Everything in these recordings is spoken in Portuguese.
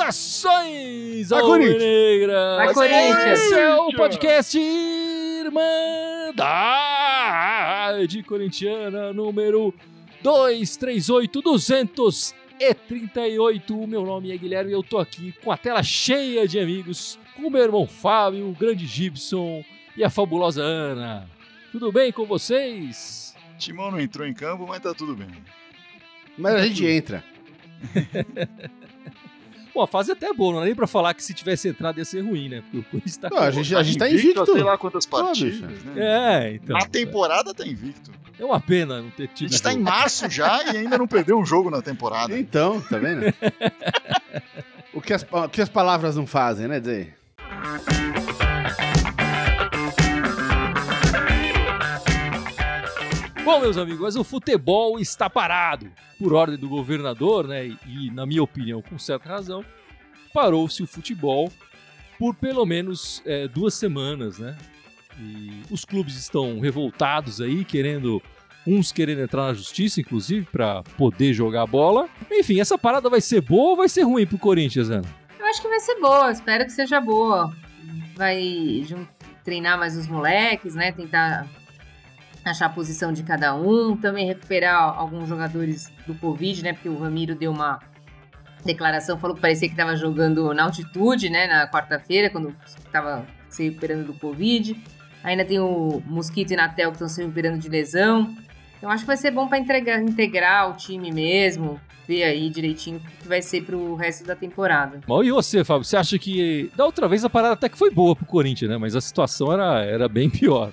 Saudações Vai, Corinthians! Negra! Vai, Corinthians! Esse é o podcast Irmandade Corintiana número 238 238. O meu nome é Guilherme e eu tô aqui com a tela cheia de amigos, com o meu irmão Fábio, o grande Gibson e a fabulosa Ana. Tudo bem com vocês? Timão não entrou em campo, mas tá tudo bem. Mas a gente entra. Bom, a fase até é boa, não é nem pra falar que se tivesse entrado ia ser ruim, né? Porque o Corinthians tá Não, a gente, a gente tá invicto. Sei lá quantas partidas, né? É, então. Na temporada tá invicto. É uma pena não ter A tido. gente tá em jogo. março já e ainda não perdeu um jogo na temporada. Então, tá vendo? o, que as, o que as palavras não fazem, né, dizer? Bom, meus amigos, mas o futebol está parado. Por ordem do governador, né? E, na minha opinião, com certa razão, parou-se o futebol por pelo menos é, duas semanas, né? E os clubes estão revoltados aí, querendo. Uns querendo entrar na justiça, inclusive, para poder jogar bola. Enfim, essa parada vai ser boa ou vai ser ruim pro Corinthians, Ana? Eu acho que vai ser boa, espero que seja boa. Vai treinar mais os moleques, né? Tentar achar a posição de cada um, também recuperar alguns jogadores do Covid, né? Porque o Ramiro deu uma declaração, falou que parecia que estava jogando na altitude, né? Na quarta-feira, quando estava se recuperando do Covid. Ainda tem o Mosquito e Natel que estão se recuperando de lesão. Então acho que vai ser bom para integrar o time mesmo, ver aí direitinho o que vai ser pro resto da temporada. Bom, e você, Fábio? Você acha que da outra vez a parada até que foi boa pro Corinthians, né? Mas a situação era, era bem pior.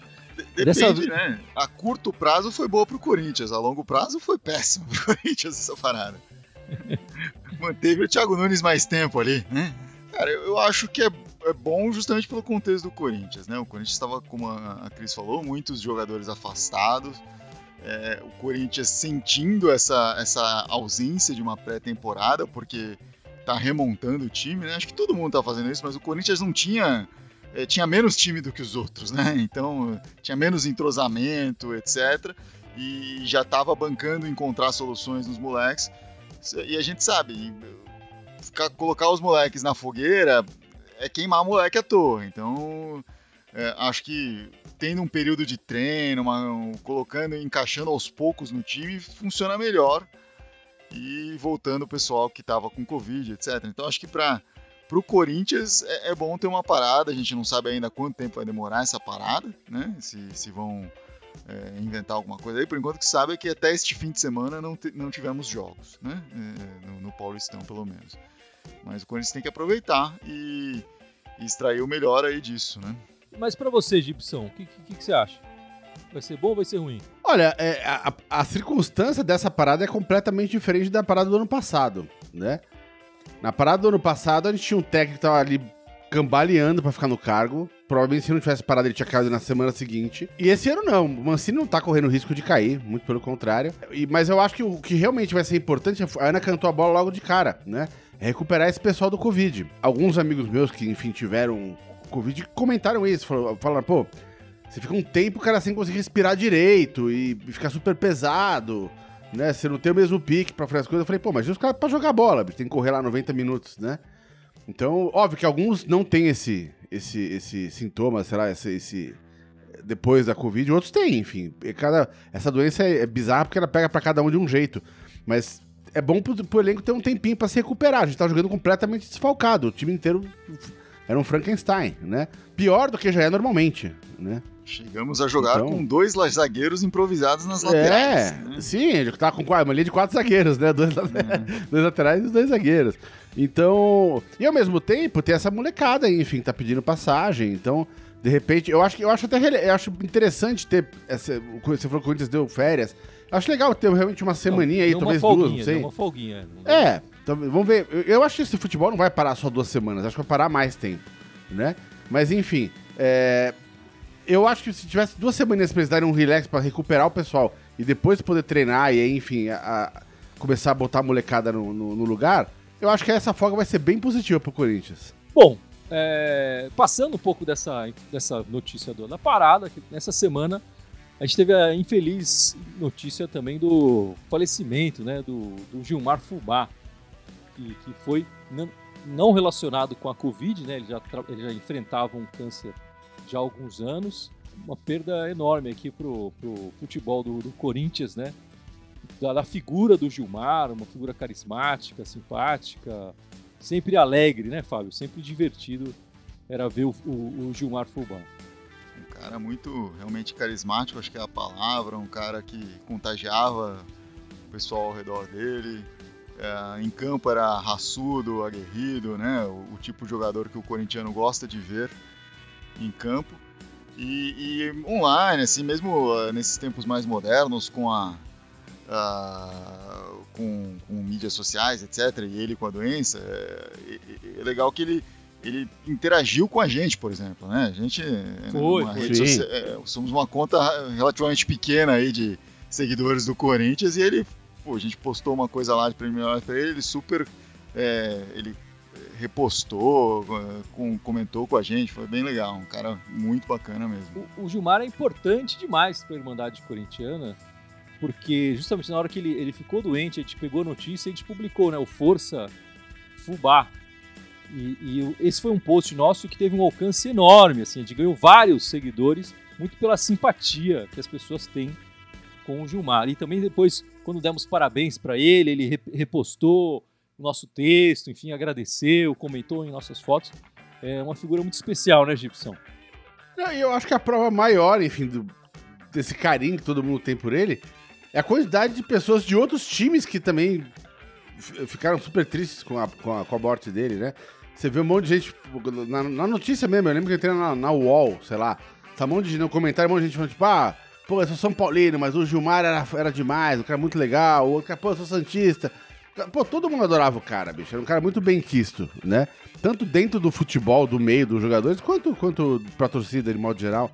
Depende, Dessa né? A curto prazo foi boa pro Corinthians, a longo prazo foi péssimo pro Corinthians essa parada. Manteve o Thiago Nunes mais tempo ali, né? Cara, eu, eu acho que é, é bom justamente pelo contexto do Corinthians, né? O Corinthians estava, como a, a Cris falou, muitos jogadores afastados. É, o Corinthians sentindo essa, essa ausência de uma pré-temporada, porque tá remontando o time, né? Acho que todo mundo tá fazendo isso, mas o Corinthians não tinha tinha menos time do que os outros, né? Então tinha menos entrosamento, etc. E já estava bancando encontrar soluções nos moleques. E a gente sabe, ficar- colocar os moleques na fogueira é queimar moleque à toa. Então é, acho que tendo um período de treino, uma- um- colocando, encaixando aos poucos no time, funciona melhor. E voltando o pessoal que estava com Covid, etc. Então acho que para Pro Corinthians é, é bom ter uma parada, a gente não sabe ainda quanto tempo vai demorar essa parada, né? Se, se vão é, inventar alguma coisa aí. Por enquanto, o que sabe é que até este fim de semana não, te- não tivemos jogos, né? É, no, no Paulistão, pelo menos. Mas o Corinthians tem que aproveitar e, e extrair o melhor aí disso, né? Mas pra você, Gibson, o que, que, que você acha? Vai ser bom ou vai ser ruim? Olha, é, a, a circunstância dessa parada é completamente diferente da parada do ano passado, né? Na parada do ano passado, a gente tinha um técnico que tava ali cambaleando pra ficar no cargo. Provavelmente se não tivesse parado, ele tinha caído na semana seguinte. E esse ano não. O Mancini não tá correndo risco de cair, muito pelo contrário. E- mas eu acho que o que realmente vai ser importante, a Ana cantou a bola logo de cara, né? É recuperar esse pessoal do Covid. Alguns amigos meus que, enfim, tiveram Covid comentaram isso. Falaram, pô, você fica um tempo, cara, sem conseguir respirar direito e e fica super pesado, né? Você não tem o mesmo pique pra fazer as coisas. Eu falei, pô, mas os caras pra jogar bola, bicho, tem que correr lá 90 minutos, né? Então, óbvio que alguns não têm esse, esse, esse sintoma, sei lá, esse, esse- depois da Covid, outros têm, enfim. Cada, essa doença é, é bizarra porque ela pega pra cada um de um jeito. Mas é bom pro, pro elenco ter um tempinho pra se recuperar. A gente tá jogando completamente desfalcado. O time inteiro era um Frankenstein, né? Pior do que já é normalmente, né? Chegamos a jogar Então- com dois zagueiros improvisados nas laterais. É, né? sim, ele tá com uma linha de quatro zagueiros, né? Dois, dois laterais e os dois zagueiros. Então, e ao mesmo tempo tem essa molecada aí, enfim, que tá pedindo passagem. Então, de repente, eu acho que eu acho até eu acho interessante ter essa, você falou que o Corinthians deu férias. Eu acho legal ter realmente uma semaninha aí, Deu talvez uma duas, não sei. uma folguinha. É, então, vamos ver. Eu, eu acho que esse futebol não vai parar só duas semanas, acho que vai parar mais tempo, né? Mas enfim, é, eu acho que se tivesse duas semanas pra eles darem um relax pra recuperar o pessoal e depois poder treinar e enfim, a- a- começar a botar a molecada no, no- no lugar, eu acho que essa folga vai ser bem positiva pro Corinthians. Bom, é, passando um pouco dessa, dessa notícia da parada, que nessa semana a gente teve a infeliz notícia também do falecimento né, do, do Gilmar Fubá, que, que foi não, não, relacionado com a Covid, né, ele, já, ele já enfrentava um câncer já há alguns anos. Uma perda enorme aqui pro, pro futebol do, do Corinthians, né? Da, da, figura do Gilmar, uma figura carismática, simpática, sempre alegre, né, Fábio? Sempre divertido era ver o, o, o Gilmar Fubá cara muito realmente carismático, acho que é a palavra, um cara que contagiava o pessoal ao redor dele. É, em campo era raçudo, aguerrido, né? O, o, tipo de jogador que o corintiano gosta de ver em campo. E, e online, assim, mesmo uh, nesses tempos mais modernos, com a, uh, com, com, mídias sociais, etc., e ele com a doença, é, é legal que ele ele interagiu com a gente, por exemplo, né? A gente foi, foi. Social, é, somos uma conta relativamente pequena aí de seguidores do Corinthians e ele, pô, a gente postou uma coisa lá de primeira para ele, ele super, é, ele repostou, com, comentou com a gente, foi bem legal, um cara muito bacana mesmo. O, o Gilmar é importante demais para a Irmandade Corintiana, porque justamente na hora que ele, ele ficou doente, a gente pegou a notícia e a gente publicou, né, o Força Fubá, e, e, esse foi um post nosso que teve um alcance enorme, assim, a gente ganhou vários seguidores, muito pela simpatia que as pessoas têm com o Gilmar. E também depois, quando demos parabéns para ele, ele repostou o nosso texto, enfim, agradeceu, comentou em nossas fotos. É uma figura muito especial, né, Gibson? Eu acho que a prova maior, enfim, do, desse carinho que todo mundo tem por ele é a quantidade de pessoas de outros times que também ficaram super tristes com a, com a, com a morte dele, né? Você vê um monte de gente. Na, na notícia mesmo, eu lembro que eu entrei na, na UOL, sei lá. Tá um monte de no comentário, um monte de gente falando, tipo, ah, pô, eu sou São Paulino, mas o Gilmar era, era demais, o cara é muito legal, o outro pô, eu sou Santista. Pô, todo mundo adorava o cara, bicho. Era um cara muito bem quisto, né? Tanto dentro do futebol, do meio dos jogadores, quanto, quanto pra torcida de modo geral.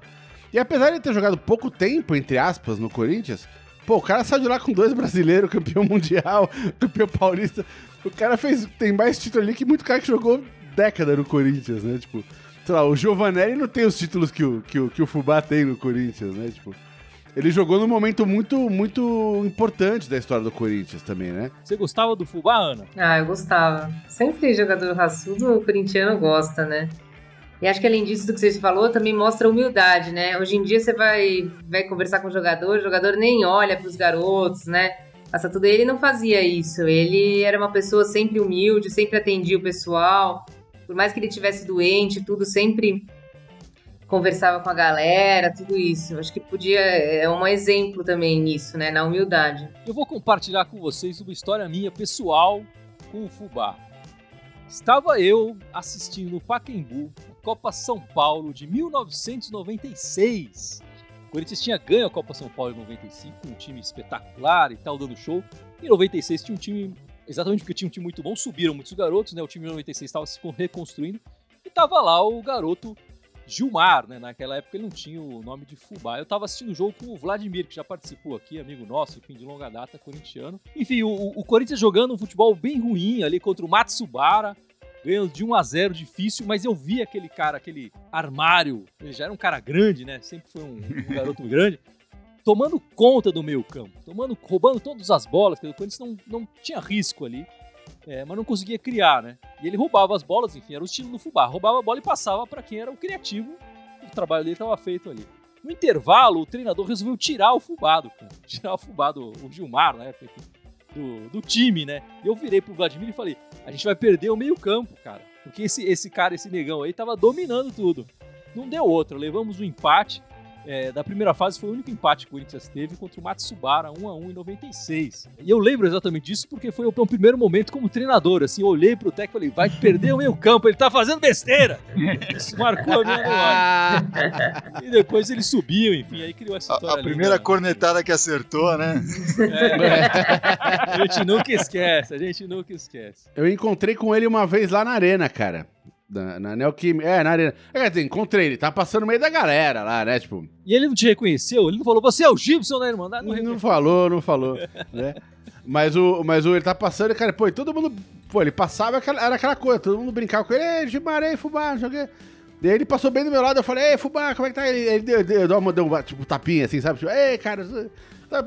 E apesar de ter jogado pouco tempo, entre aspas, no Corinthians, pô, o cara saiu de lá com dois brasileiros, campeão mundial, campeão paulista. O cara fez, tem mais título ali que muito cara que jogou década no Corinthians, né? Tipo, sei lá, o Giovanelli não tem os títulos que o, que o, que o Fubá tem no Corinthians, né? Tipo, ele jogou num momento muito, muito importante da história do Corinthians também, né? Você gostava do Fubá, Ana? Ah, eu gostava. Sempre jogador raçudo, o corintiano gosta, né? E acho que além disso do que você falou, também mostra humildade, né? Hoje em dia você vai, vai conversar com o jogador, o jogador nem olha para os garotos, né? Passa tudo. Ele não fazia isso. Ele era uma pessoa sempre humilde, sempre atendia o pessoal. Por mais que ele tivesse doente, tudo sempre conversava com a galera, tudo isso. Acho que podia é um exemplo também nisso, né, na humildade. Eu vou compartilhar com vocês uma história minha pessoal com o Fubá. Estava eu assistindo no Pacaembu Copa São Paulo de 1996 Corinthians tinha ganho a Copa São Paulo em 95, um time espetacular e tal, dando show. Em 96 tinha um time, exatamente porque tinha um time muito bom, subiram muitos garotos, né? O time de 96 estava se reconstruindo e tava lá o garoto Gilmar, né? Naquela época ele não tinha o nome de Fubá. Eu tava assistindo o jogo com o Vladimir, que já participou aqui, amigo nosso, enfim, de longa data, corintiano. Enfim, o, o Corinthians jogando um futebol bem ruim ali contra o Matsubara ganhando de 1 a 0 difícil, mas eu vi aquele cara, aquele armário, ele já era um cara grande, né? Sempre foi um, um garoto grande, tomando conta do meio campo, tomando, roubando todas as bolas, porque o Corinthians não, não tinha risco ali, é, mas não conseguia criar, né? E ele roubava as bolas, enfim, era o estilo do Fubá, roubava a bola e passava para quem era o criativo, o trabalho dele estava feito ali. No intervalo, o treinador resolveu tirar o Fubá do campo, tirar o Fubá do o Gilmar, né? do, do time, né? E eu virei pro Vladimir e falei: a gente vai perder o meio-campo, cara. Porque esse, esse cara, esse negão aí, tava dominando tudo. Não deu outra, levamos o um empate é, da primeira fase foi o único empate que o Corinthians teve contra o Matsubara 1 a 1 em 96. E eu lembro exatamente disso porque foi o meu primeiro momento como treinador. Assim, eu olhei pro técnico e falei: vai perder o meio campo, ele tá fazendo besteira. Isso marcou a minha memória. e depois ele subiu, enfim, aí criou essa história. A, a primeira cornetada que acertou, né? É, a gente nunca esquece, a gente nunca esquece. Eu encontrei com ele uma vez lá na arena, cara Na, na Neoquímica. É, na arena. É, quer dizer, encontrei ele, tá passando no meio da galera lá, né? Tipo. E ele não te reconheceu? Ele não falou, você é o Gibson da Irmandade? Não, não falou, não falou, né? Mas o, mas o ele tá passando e, cara, pô, e todo mundo. Pô, ele passava, era aquela coisa, todo mundo brincava com ele, ei, Gimarei, Fubá, não sei o quê. Daí ele passou bem do meu lado, eu falei, ei, Fubá, como é que tá? Ele, ele deu, deu, deu, deu um tipo, tapinha assim, sabe? Tipo, ei, cara.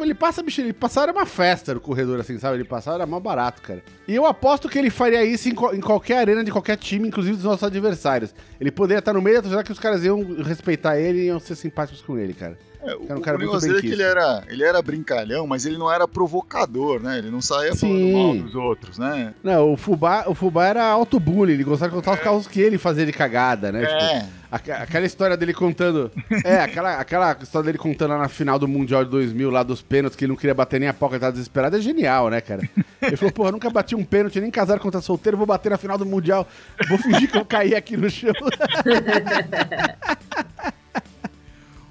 Ele passa, bicho, ele passava uma festa no corredor, assim, sabe? Ele passava era mó barato, cara. E eu aposto que ele faria isso em, em, qualquer arena de qualquer time, inclusive dos nossos adversários. Ele poderia estar no meio da torcida que os caras iam respeitar ele e iam ser simpáticos com ele, cara. É, o, um cara o negócio dele é que ele era, ele era brincalhão, mas ele não era provocador, né? Ele não saía Sim. falando mal dos outros, né? Não, o Fubá, o Fubá era auto-bullying, ele gostava de contar é. os carros que ele fazia de cagada, né? É. Tipo, aquela história dele contando. É, aquela, aquela história dele contando lá na final do Mundial de 2000, lá dos pênaltis, que ele não queria bater nem a poca, ele tava desesperado, é genial, né, cara? Ele falou, porra, nunca bati um pênalti, nem casar contra solteiro, vou bater na final do Mundial, vou fingir que eu caí aqui no chão.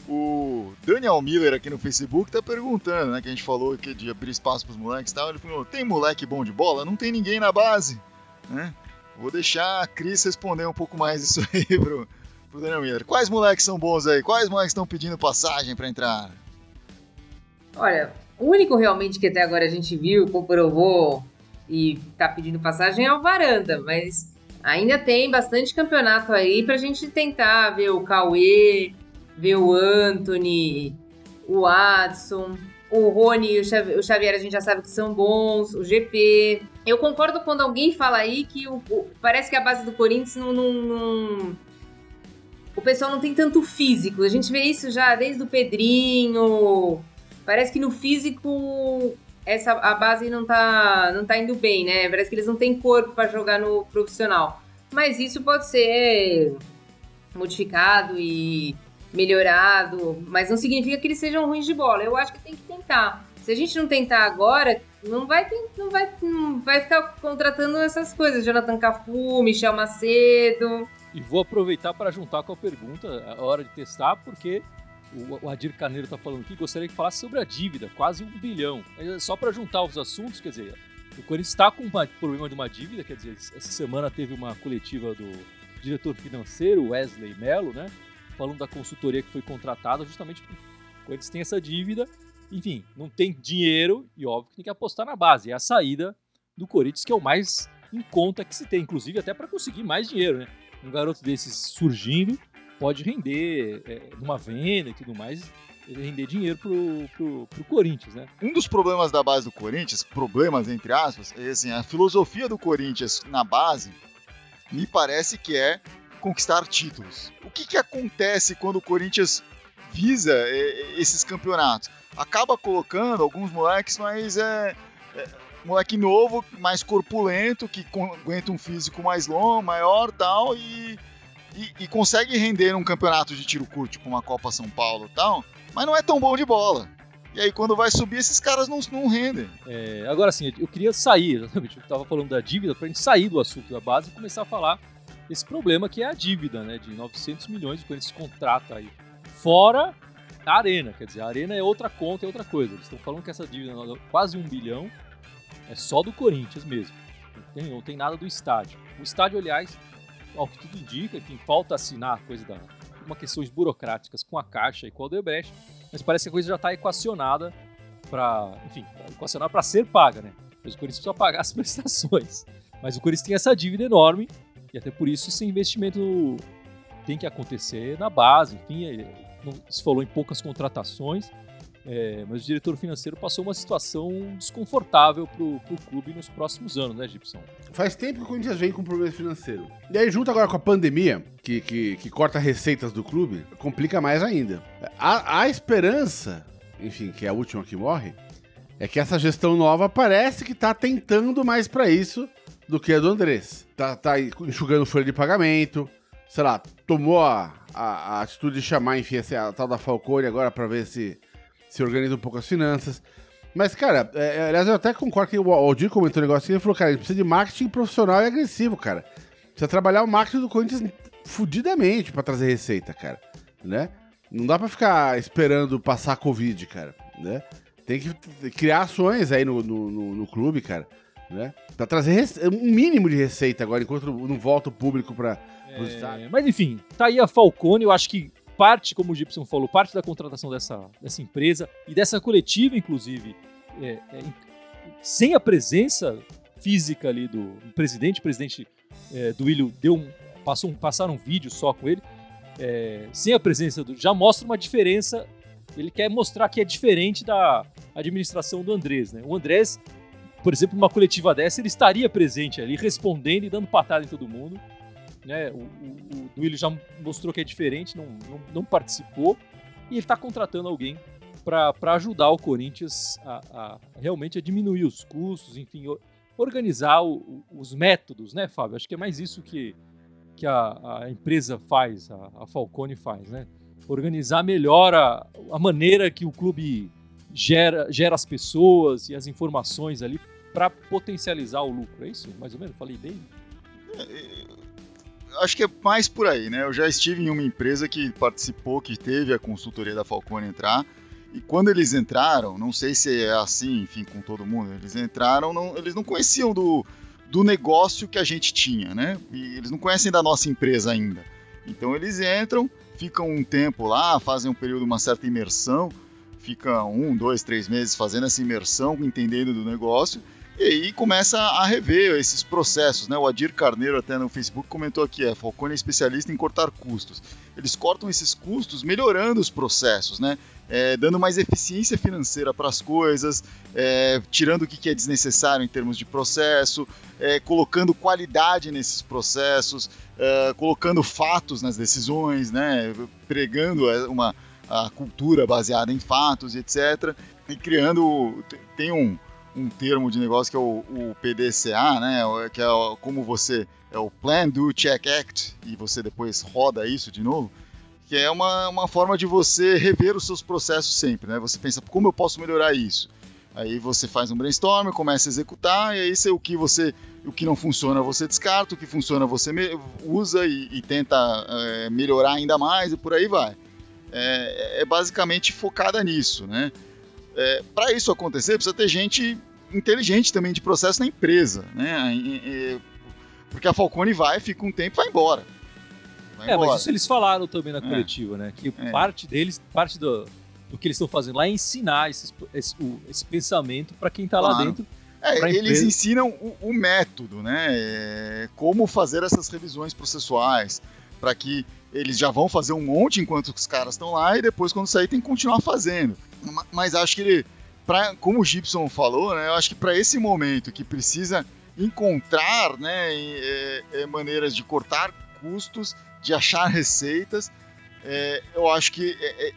O Daniel Miller aqui no Facebook tá perguntando, né? Que a gente falou que de abrir espaço pros moleques e tal. Ele falou: tem moleque bom de bola? Não tem ninguém na base, né? Vou deixar a Cris responder um pouco mais isso aí pro, pro Daniel Miller. Quais moleques são bons aí? Quais moleques estão pedindo passagem para entrar? Olha, o único realmente que até agora a gente viu, comprovou e tá pedindo passagem é o Varanda, mas ainda tem bastante campeonato aí pra gente tentar ver o Cauê, ver o Anthony, o Watson, o Rony e o Xavier a gente já sabe que são bons, o GP. Eu concordo quando alguém fala aí que o, o, parece que a base do Corinthians não, não, não, O pessoal não tem tanto físico. A gente vê isso já desde o Pedrinho. Parece que no físico essa, a base não tá, não tá indo bem, né? Parece que eles não têm corpo para jogar no profissional. Mas isso pode ser modificado e melhorado, mas não significa que eles sejam ruins de bola. Eu acho que tem que tentar. Se a gente não tentar agora, não vai, não vai, não vai ficar contratando essas coisas. Jonathan Cafu, Michel Macedo. E vou aproveitar para juntar com a pergunta, a hora de testar, porque o Adir Carneiro está falando aqui, gostaria que falasse sobre a dívida, quase um bilhão. É só para juntar os assuntos, quer dizer, o Corinthians está com um problema de uma dívida, quer dizer, essa semana teve uma coletiva do diretor financeiro, Wesley Mello, né? Falando da consultoria que foi contratada, justamente porque eles têm essa dívida. Enfim, não tem dinheiro e óbvio que tem que apostar na base. É a saída do Corinthians que é o mais em conta que se tem, inclusive até para conseguir mais dinheiro, né? Um garoto desses surgindo pode render é, numa venda e tudo mais, render dinheiro pro, pro, pro Corinthians, né? Um dos problemas da base do Corinthians, problemas entre aspas, é assim, a filosofia do Corinthians na base me parece que é conquistar títulos. O que, que acontece quando o Corinthians visa é, esses campeonatos? Acaba colocando alguns moleques, mas é, é moleque novo, mais corpulento, que aguenta um físico mais longo, maior tal, e, e, e consegue render num campeonato de tiro curto, tipo uma Copa São Paulo tal, mas não é tão bom de bola. E aí, quando vai subir, esses caras não, não rendem. É, agora, sim, eu queria sair, exatamente. Eu estava falando da dívida, para a gente sair do assunto da base e começar a falar esse problema que é a dívida, né, de 900 milhões que eles contrata aí. Fora a Arena, quer dizer, a Arena é outra conta, é outra coisa. Eles estão falando que essa dívida, quase um bilhão, é só do Corinthians mesmo. Não tem, não tem nada do estádio. O estádio, aliás, ao que tudo indica, que falta assinar coisa da uma questões burocráticas com a Caixa e com a Odebrecht, mas parece que a coisa já está equacionada para, enfim, equacionada para ser paga, né? O Corinthians precisa pagar as prestações. Mas o Corinthians tem essa dívida enorme e até por isso esse investimento tem que acontecer na base. Enfim, é, se falou em poucas contratações, é, mas o diretor financeiro passou uma situação desconfortável para o clube nos próximos anos, né, Gibson? Faz tempo que o Corinthians vem com problema financeiro. E aí, junto agora com a pandemia, que, que, que corta receitas do clube, complica mais ainda. A, a esperança, enfim, que é a última que morre, é que essa gestão nova parece que está tentando mais para isso do que a do Andrés. Tá, tá enxugando folha de pagamento, sei lá, tomou a, a, a atitude de chamar, enfim, a tal da Falcone agora para ver se se organiza um pouco as finanças. Mas, cara, é, é, aliás, eu até concordo que o Aldir comentou um negócio assim, ele falou, cara, ele precisa de marketing profissional e agressivo, cara. Precisa trabalhar o marketing do Corinthians fudidamente para trazer receita, cara, né? Não dá para ficar esperando passar a Covid, cara, né? Tem que criar ações aí no, no, no, no clube, cara. né? Pra trazer um mínimo de receita agora, enquanto não volta o público pra, pros É, estádios. mas enfim, tá aí a Falcone, eu acho que parte, como o Gibson falou, parte da contratação dessa, dessa empresa e dessa coletiva, inclusive, é, é, em- sem a presença física ali do presidente, o presidente é, do Willio deu um, passou um, passaram um vídeo só com ele, é, sem a presença do. Já mostra uma diferença. Ele quer mostrar que é diferente da administração do Andrés, né? O Andrés, por exemplo, numa coletiva dessa, ele estaria presente ali, respondendo e dando patada em todo mundo. Né? O, o, o Duílio já mostrou que é diferente, não, não, não participou. E ele está contratando alguém para ajudar o Corinthians a, a realmente a diminuir os custos, enfim, organizar o- os métodos, né, Fábio? Acho que é mais isso que, que a, a empresa faz, a, a Falcone faz, né? Organizar melhor a, a maneira que o clube gera, gera as pessoas e as informações ali para potencializar o lucro. É isso? Mais ou menos? Falei bem? Acho que é mais por aí, né? Eu já estive em uma empresa que participou, que teve a consultoria da Falcone entrar. E quando eles entraram, não sei se é assim, enfim, com todo mundo, eles entraram, não- eles não conheciam do, do negócio que a gente tinha, né? E eles não conhecem da nossa empresa ainda. Então eles entram, ficam um tempo lá, fazem um período, uma certa imersão, fica um, dois, três meses fazendo essa imersão, entendendo do negócio, e aí começa a rever esses processos, né? O Adir Carneiro até no Facebook comentou aqui, a Falcone é especialista em cortar custos. Eles cortam esses custos melhorando os processos, né? É, dando mais eficiência financeira para as coisas, é, tirando o que que é desnecessário em termos de processo, é, colocando qualidade nesses processos, é, colocando fatos nas decisões, né? Pregando é, uma a cultura baseada em fatos etc. E criando tem um um termo de negócio que é o, o PDCA, né? Que é como você é o Plan Do Check Act e você depois roda isso de novo, que é uma, uma forma de você rever os seus processos sempre, né? Você pensa como eu posso melhorar isso. Aí você faz um brainstorm, começa a executar e aí você, o que você o que não funciona você descarta, o que funciona você usa e, e tenta é, melhorar ainda mais e por aí vai. É, é basicamente focada nisso, né? É, para isso acontecer, precisa ter gente inteligente também de processo na empresa, né? E- e- porque a Falcone vai, fica um tempo e vai embora. Vai É, embora. mas isso eles falaram também na É. coletiva, né? Que É. parte deles, parte do, do que eles estão fazendo lá é ensinar esses- esse, o- esse pensamento para quem tá lá Claro. dentro. É, eles ensinam o, o método, né? É, como fazer essas revisões processuais, para que eles já vão fazer um monte enquanto os caras estão lá e depois quando sair tem que continuar fazendo. Ma- Mas acho que ele, pra, como o Gibson falou, né? Eu acho que para esse momento que precisa encontrar, né, é, é, maneiras de cortar custos, de achar receitas, é, eu acho que é,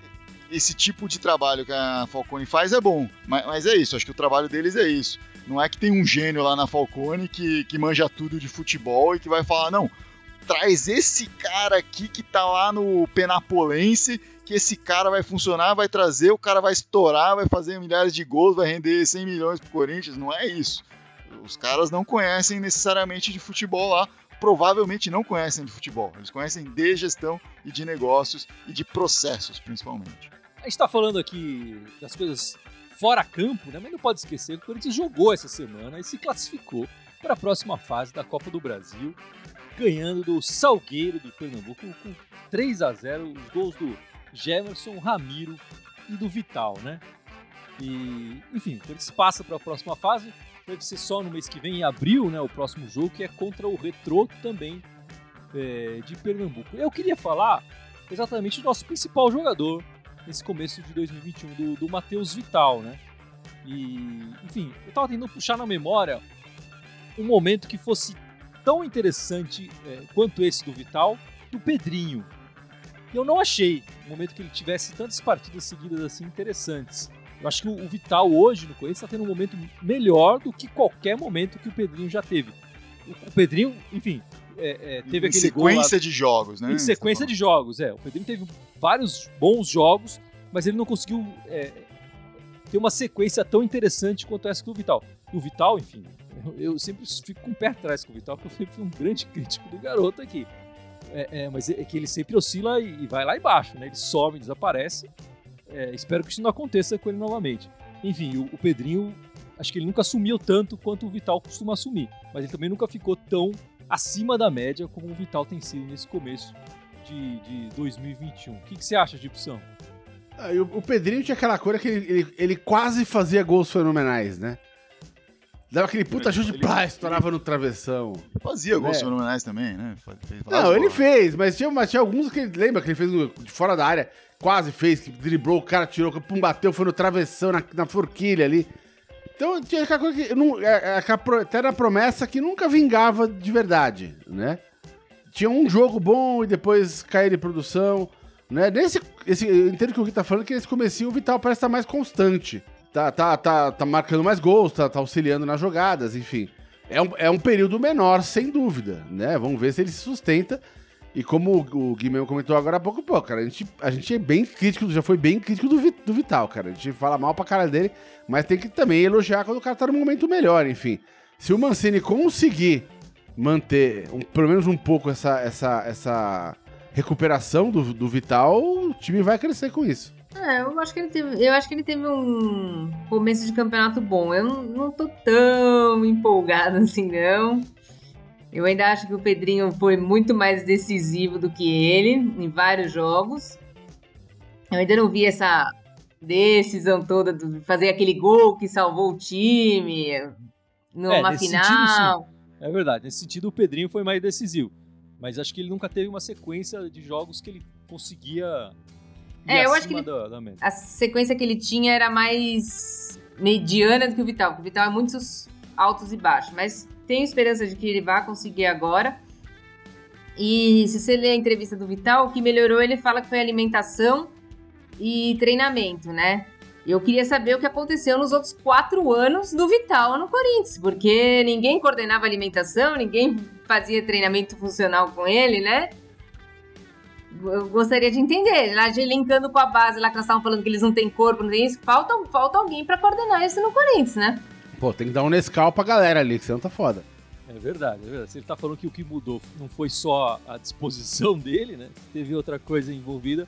esse tipo de trabalho que a Falcone faz é bom, mas, mas é isso, acho que o trabalho deles é isso. Não é que tem um gênio lá na Falcone que, que manja tudo de futebol e que vai falar, não, traz esse cara aqui que tá lá no Penapolense, que esse cara vai funcionar, vai trazer, o cara vai estourar, vai fazer milhares de gols, vai render 100 milhões pro Corinthians. Não é isso. Os caras não conhecem necessariamente de futebol lá, provavelmente não conhecem de futebol. Eles conhecem de gestão e de negócios e de processos, principalmente. A gente tá falando aqui das coisas fora campo, né? Mas não pode esquecer que o Corinthians jogou essa semana e se classificou para a próxima fase da Copa do Brasil, ganhando do Salgueiro do Pernambuco com 3 a 0 os gols do Jefferson, Ramiro e do Vital, né? E, enfim, o Corinthians passa para a próxima fase, deve ser só no mês que vem, em abril, né? O próximo jogo, que é contra o Retrô também é, de Pernambuco. Eu queria falar exatamente do nosso principal jogador nesse começo de 2021, do, do Matheus Vital, né? E, enfim, eu tava tentando puxar na memória um momento que fosse tão interessante é, quanto esse do Vital, do Pedrinho. E eu não achei um momento que ele tivesse tantas partidas seguidas assim interessantes. Eu acho que o, Vital hoje no Corinthians está tendo um momento melhor do que qualquer momento que o Pedrinho já teve. O, o Pedrinho, enfim, é, é, teve em aquele gol lá- sequência de jogos, né? em sequência de jogos, é. O Pedrinho teve vários bons jogos, mas ele não conseguiu é, ter uma sequência tão interessante quanto essa do Vital. E o Vital, enfim, eu, eu sempre fico com o pé atrás com o Vital, porque eu sempre fui um grande crítico do garoto aqui. É, é, mas é que ele sempre oscila e, e vai lá embaixo, né? Ele some, desaparece. É, espero que isso não aconteça com ele novamente. Enfim, o, o Pedrinho acho que ele nunca sumiu tanto quanto o Vital costuma assumir, mas ele também nunca ficou tão acima da média como o Vital tem sido nesse começo de, de 2021. O que, que você acha, Gibson? Ah, o, o, Pedrinho tinha aquela coisa que ele, ele, ele, quase fazia gols fenomenais, né? Dava aquele puta chute, ele, plá, estourava no travessão. Fazia gols é. fenomenais também, né? Não, ele fez, mas tinha, mas tinha alguns que ele lembra que ele fez de fora da área, quase fez, que driblou, o cara tirou, pum, bateu, foi no travessão, na, na forquilha ali. Então tinha aquela coisa que. Não, é, é, era a promessa que nunca vingava de verdade, né? Tinha um jogo bom e depois caía de produção. Né? Nesse, esse, eu entendo que o Gui tá falando que esse comecinho o Vital parece estar tá mais constante. Tá, tá, tá, tá marcando mais gols, tá, tá auxiliando nas jogadas, enfim. É um, é um período menor, sem dúvida, né? Vamos ver se ele se sustenta. E como o, o Gui mesmo comentou agora há pouco, pô, cara, a gente, a gente é bem crítico, já foi bem crítico do, do Vital, cara. A gente fala mal pra cara dele, mas tem que também elogiar quando o cara tá no momento melhor, enfim. Se o Mancini conseguir manter um, pelo menos um pouco essa, essa, essa recuperação do, do Vital, o time vai crescer com isso. É, eu acho que ele teve, eu acho que ele teve um começo de campeonato bom. Eu não, não tô tão empolgado assim, não. Eu ainda acho que o Pedrinho foi muito mais decisivo do que ele em vários jogos. Eu ainda não vi essa decisão toda de fazer aquele gol que salvou o time numa é, final. Sentido, é verdade, nesse sentido o Pedrinho foi mais decisivo. Mas acho que ele nunca teve uma sequência de jogos que ele conseguia. É, eu acho que ele, da, da a sequência que ele tinha era mais mediana do que o Vital. Porque o Vital é muitos altos e baixos. Mas tenho esperança de que ele vá conseguir agora. E se você ler a entrevista do Vital, o que melhorou ele fala que foi alimentação e treinamento, né? Eu queria saber o que aconteceu nos outros quatro anos do Vital no Corinthians, porque ninguém coordenava alimentação, ninguém fazia treinamento funcional com ele, né? Eu gostaria de entender, lá de linkando com a base, lá que nós estávamos falando que eles não têm corpo, não tem isso, falta, falta alguém para coordenar isso no Corinthians, né? Pô, tem que dar um Nescau pra galera ali, que senão tá foda. É verdade, é verdade. Se ele tá falando que o que mudou não foi só a disposição dele, né? Teve outra coisa envolvida,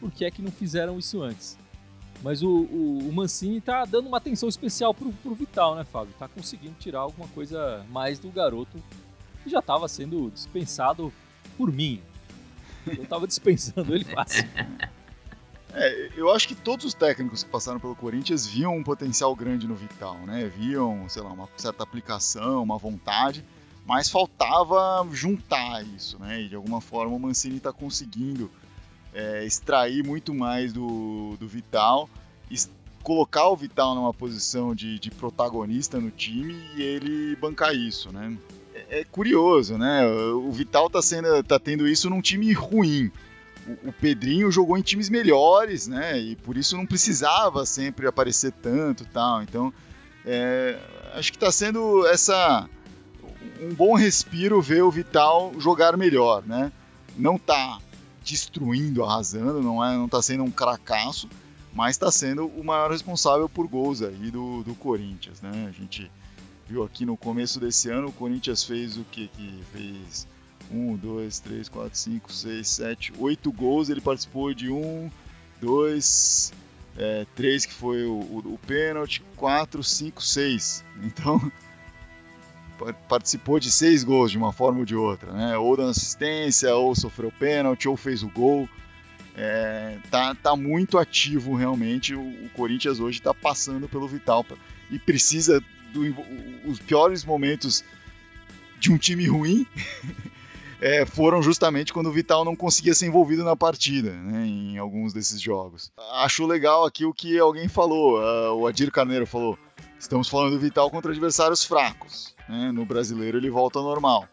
por que é que não fizeram isso antes? Mas o, o, o, Mancini tá dando uma atenção especial pro, pro Vital, né, Fábio? Tá conseguindo tirar alguma coisa mais do garoto que já estava sendo dispensado por mim. Eu tava dispensando ele fácil. É, eu acho que todos os técnicos que passaram pelo Corinthians viam um potencial grande no Vital, né? Viam, sei lá, uma certa aplicação, uma vontade, mas faltava juntar isso, né? E de alguma forma o Mancini está conseguindo é, extrair muito mais do, do Vital, colocar o Vital numa posição de, de, protagonista no time e ele bancar isso, né? É, curioso, né? O Vital tá, sendo, tá tendo isso num time ruim. O, o Pedrinho jogou em times melhores, né? E por isso não precisava sempre aparecer tanto tal. Então, é, acho que tá sendo essa um bom respiro ver o Vital jogar melhor, né? Não tá destruindo, arrasando, não é, não tá sendo um cracaço, mas está sendo o maior responsável por gols aí do, do Corinthians, né? A gente viu aqui no começo desse ano, o Corinthians fez o que que fez? Um, dois, três, quatro, cinco, seis, sete, oito gols. Ele participou de um, dois, é, três que foi o, o, o pênalti, quatro, cinco, seis. Então participou de seis gols de uma forma ou de outra, né? Ou dando assistência, ou sofreu pênalti, ou fez o gol. É, tá, tá muito ativo realmente. O, o Corinthians hoje está passando pelo Vital e precisa dos piores momentos de um time ruim. é, foram justamente quando o Vital não conseguia ser envolvido na partida, né, em alguns desses jogos. Acho legal aqui o que alguém falou, uh, o Adir Carneiro falou. Estamos falando do Vital contra adversários fracos. Né? No brasileiro ele volta ao normal.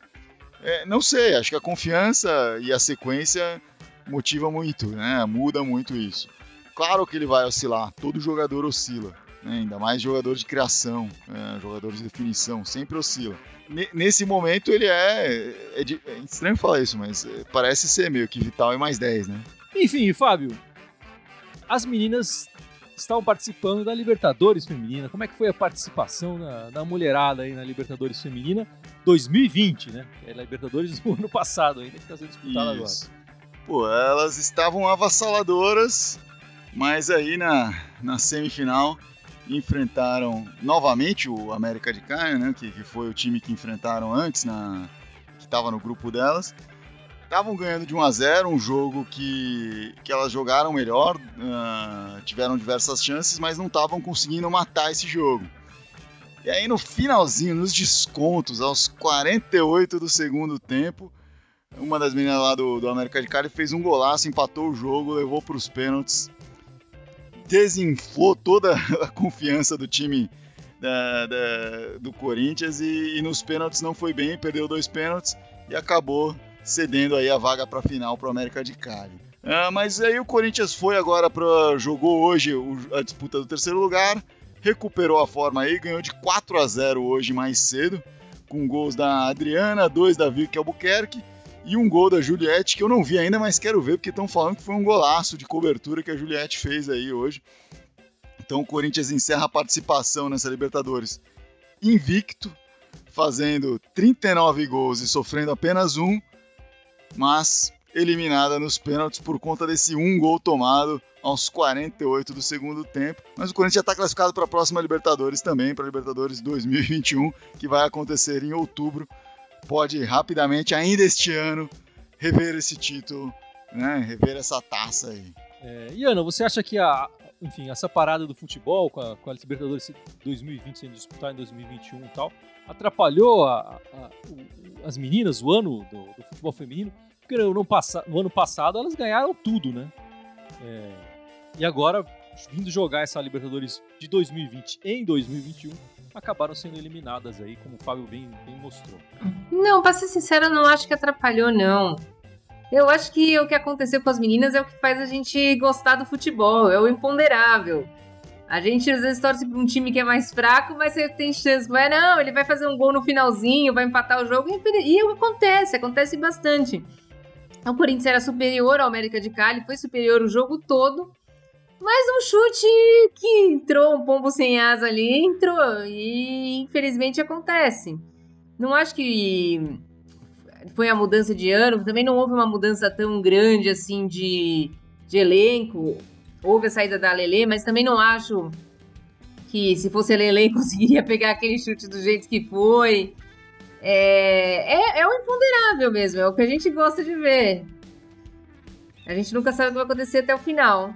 É, não sei, acho que a confiança e a sequência motiva muito, né? Muda muito isso. Claro que ele vai oscilar, todo jogador oscila, né? ainda mais jogador de criação, né? jogador de definição, sempre oscila. N nesse momento ele é, é, de, é, estranho falar isso, mas é, parece ser meio que Vital é mais 10, né? Enfim, Fábio, as meninas estavam participando da Libertadores Feminina. Como é que foi a participação da, da mulherada aí na Libertadores Feminina 2020, né? É a Libertadores do ano passado ainda que está sendo disputada agora. Pô, elas estavam avassaladoras, mas aí na, na semifinal enfrentaram novamente o América de Cali, né, que, que foi o time que enfrentaram antes, na, que estava no grupo delas. Estavam ganhando de 1 a 0 um jogo que, que elas jogaram melhor, uh, tiveram diversas chances, mas não estavam conseguindo matar esse jogo. E aí no finalzinho, nos descontos, aos 48 do segundo tempo, uma das meninas lá do, do América de Cali fez um golaço, empatou o jogo, levou para os pênaltis, desinflou toda a confiança do time da, da, do Corinthians e, e, nos pênaltis não foi bem, perdeu dois pênaltis e acabou cedendo aí a vaga para a final para o América de Cali. Ah, mas aí o Corinthians foi agora para jogou hoje a disputa do terceiro lugar, recuperou a forma aí, ganhou de 4 a 0 hoje mais cedo, com gols da Adriana, dois da Vicky Albuquerque e um gol da Juliette que eu não vi ainda, mas quero ver porque estão falando que foi um golaço de cobertura que a Juliette fez aí hoje. Então o Corinthians encerra a participação nessa Libertadores invicto, fazendo 39 gols e sofrendo apenas um mas eliminada nos pênaltis por conta desse um gol tomado aos 48 do segundo tempo. Mas o Corinthians já está classificado para a próxima Libertadores também, para a Libertadores 2021, que vai acontecer em outubro. Pode rapidamente, ainda este ano, rever esse título, né? rever essa taça aí. É, Iana, você acha que a, enfim, essa parada do futebol com a, com a Libertadores 2020 sendo disputada em 2021 e tal, atrapalhou a, a, o, as meninas, o ano do, do, futebol feminino, porque no ano, no ano passado elas ganharam tudo, né? É, e agora, vindo jogar essa Libertadores de 2020 em 2021, acabaram sendo eliminadas aí, como o Fábio bem, bem mostrou. Não, pra ser sincero, eu não acho que atrapalhou, não. Eu acho que o que aconteceu com as meninas é o que faz a gente gostar do futebol, é o imponderável. A gente às vezes torce pra um time que é mais fraco, mas você tem chance. Vai, não, ele vai fazer um gol no finalzinho, vai empatar o jogo. E, e acontece, acontece bastante. O Corinthians era superior ao América de Cali, foi superior o jogo todo. Mas um chute que entrou, um pombo sem asa ali, entrou. E infelizmente acontece. Não acho que foi a mudança de ano, também não houve uma mudança tão grande assim de, de elenco houve a saída da Lele, mas também não acho que se fosse a Lele conseguiria pegar aquele chute do jeito que foi. É, é, é o imponderável mesmo, é o que a gente gosta de ver. A gente nunca sabe o que vai acontecer até o final.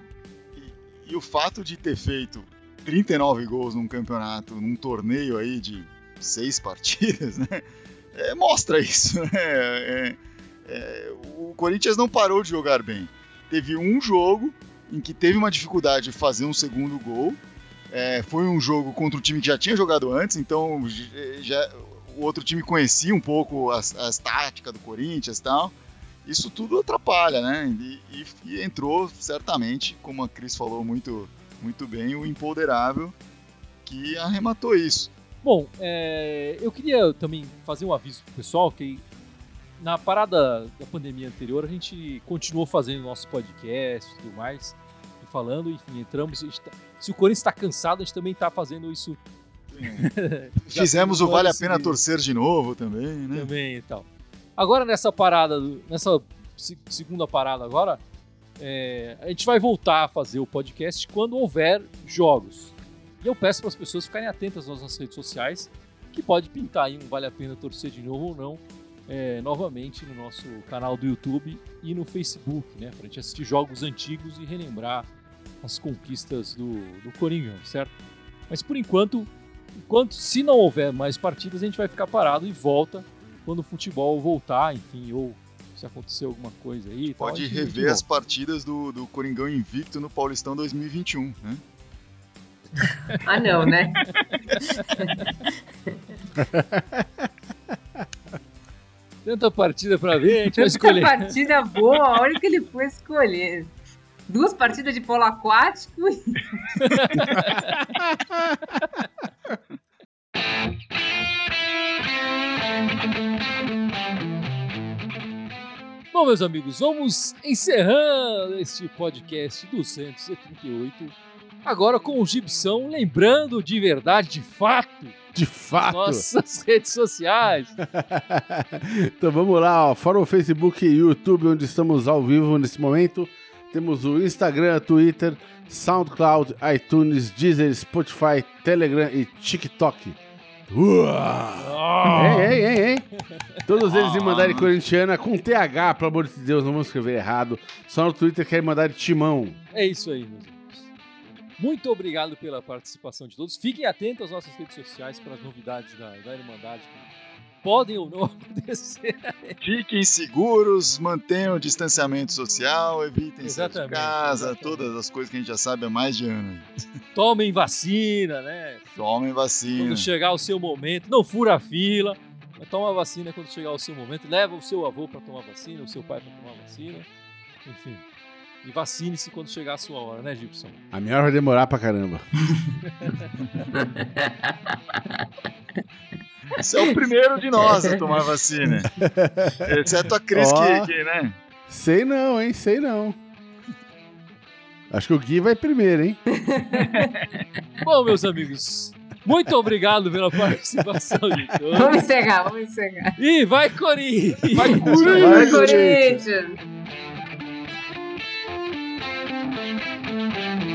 E, o fato de ter feito 39 gols num campeonato, num torneio aí de seis partidas, né? É, mostra isso. Né? É, é, o Corinthians não parou de jogar bem. Teve um jogo em que teve uma dificuldade de fazer um segundo gol. É, foi um jogo contra um time que já tinha jogado antes, então já, o outro time conhecia um pouco as, as táticas do Corinthians e tal. Isso tudo atrapalha, né? E, e, e, entrou certamente, como a Cris falou muito, muito bem, o imponderável que arrematou isso. Bom, é, eu queria também fazer um aviso pro pessoal que na parada da pandemia anterior, a gente continuou fazendo nosso podcast e tudo mais, e falando, enfim, entramos. Tá, se o Corinthians está cansado, a gente também está fazendo isso. Fizemos o Vale a Pena Torcer de novo também, né? Também e tal. Agora nessa parada, nessa segunda parada agora, é, a gente vai voltar a fazer o podcast quando houver jogos. E eu peço para as pessoas ficarem atentas nas nossas redes sociais, que pode pintar aí um Vale a Pena Torcer de novo ou não é, novamente no nosso canal do YouTube e no Facebook, né? Pra gente assistir jogos antigos e relembrar as conquistas do, do Coringão, certo? Mas por enquanto, enquanto, se não houver mais partidas, a gente vai ficar parado e volta quando o futebol voltar, enfim, ou se acontecer alguma coisa aí. Pode tal, rever as partidas do, do Coringão invicto no Paulistão 2021, né? ah, não, né? Tanta partida pra ver, a gente vai escolher. Tanta partida boa, olha o que ele foi escolher. Duas partidas de polo aquático. Bom, meus amigos, vamos encerrando este podcast 238. Agora com o Gibson, lembrando de verdade, de fato, de fato. Nossas redes sociais. então vamos lá, ó. fora o Facebook e YouTube, onde estamos ao vivo nesse momento. Temos o Instagram, Twitter, SoundCloud, iTunes, Deezer, Spotify, Telegram e TikTok. Uau! Ei, ei, ei, ei. Todos eles em mandarem corintiana com TH, pelo amor de Deus, não vamos escrever errado. Só no Twitter querem mandar timão. É isso aí, meus amigos. Muito obrigado pela participação de todos. Fiquem atentos às nossas redes sociais para as novidades da, da Irmandade podem ou não acontecer. Fiquem seguros, mantenham o distanciamento social, evitem sair de casa, exatamente. todas as coisas que a gente já sabe há mais de ano. Tomem vacina, né? Tomem vacina. Quando chegar o seu momento, não fura a fila. Mas toma a vacina quando chegar o seu momento. Leva o seu avô para tomar vacina, o seu pai para tomar vacina. Enfim. E vacine-se quando chegar a sua hora, né, Gibson? A minha hora vai demorar pra caramba. Você é o primeiro de nós a tomar vacina. Exceto a Cris, Ó. que, que, né? Sei não, hein? Sei não. Acho que o Gui vai primeiro, hein? Bom, meus amigos, muito obrigado pela participação de todos. Vamos encerrar, vamos encerrar. E vai, Corinthians! Vai, Vai, Corinthians! Thank you.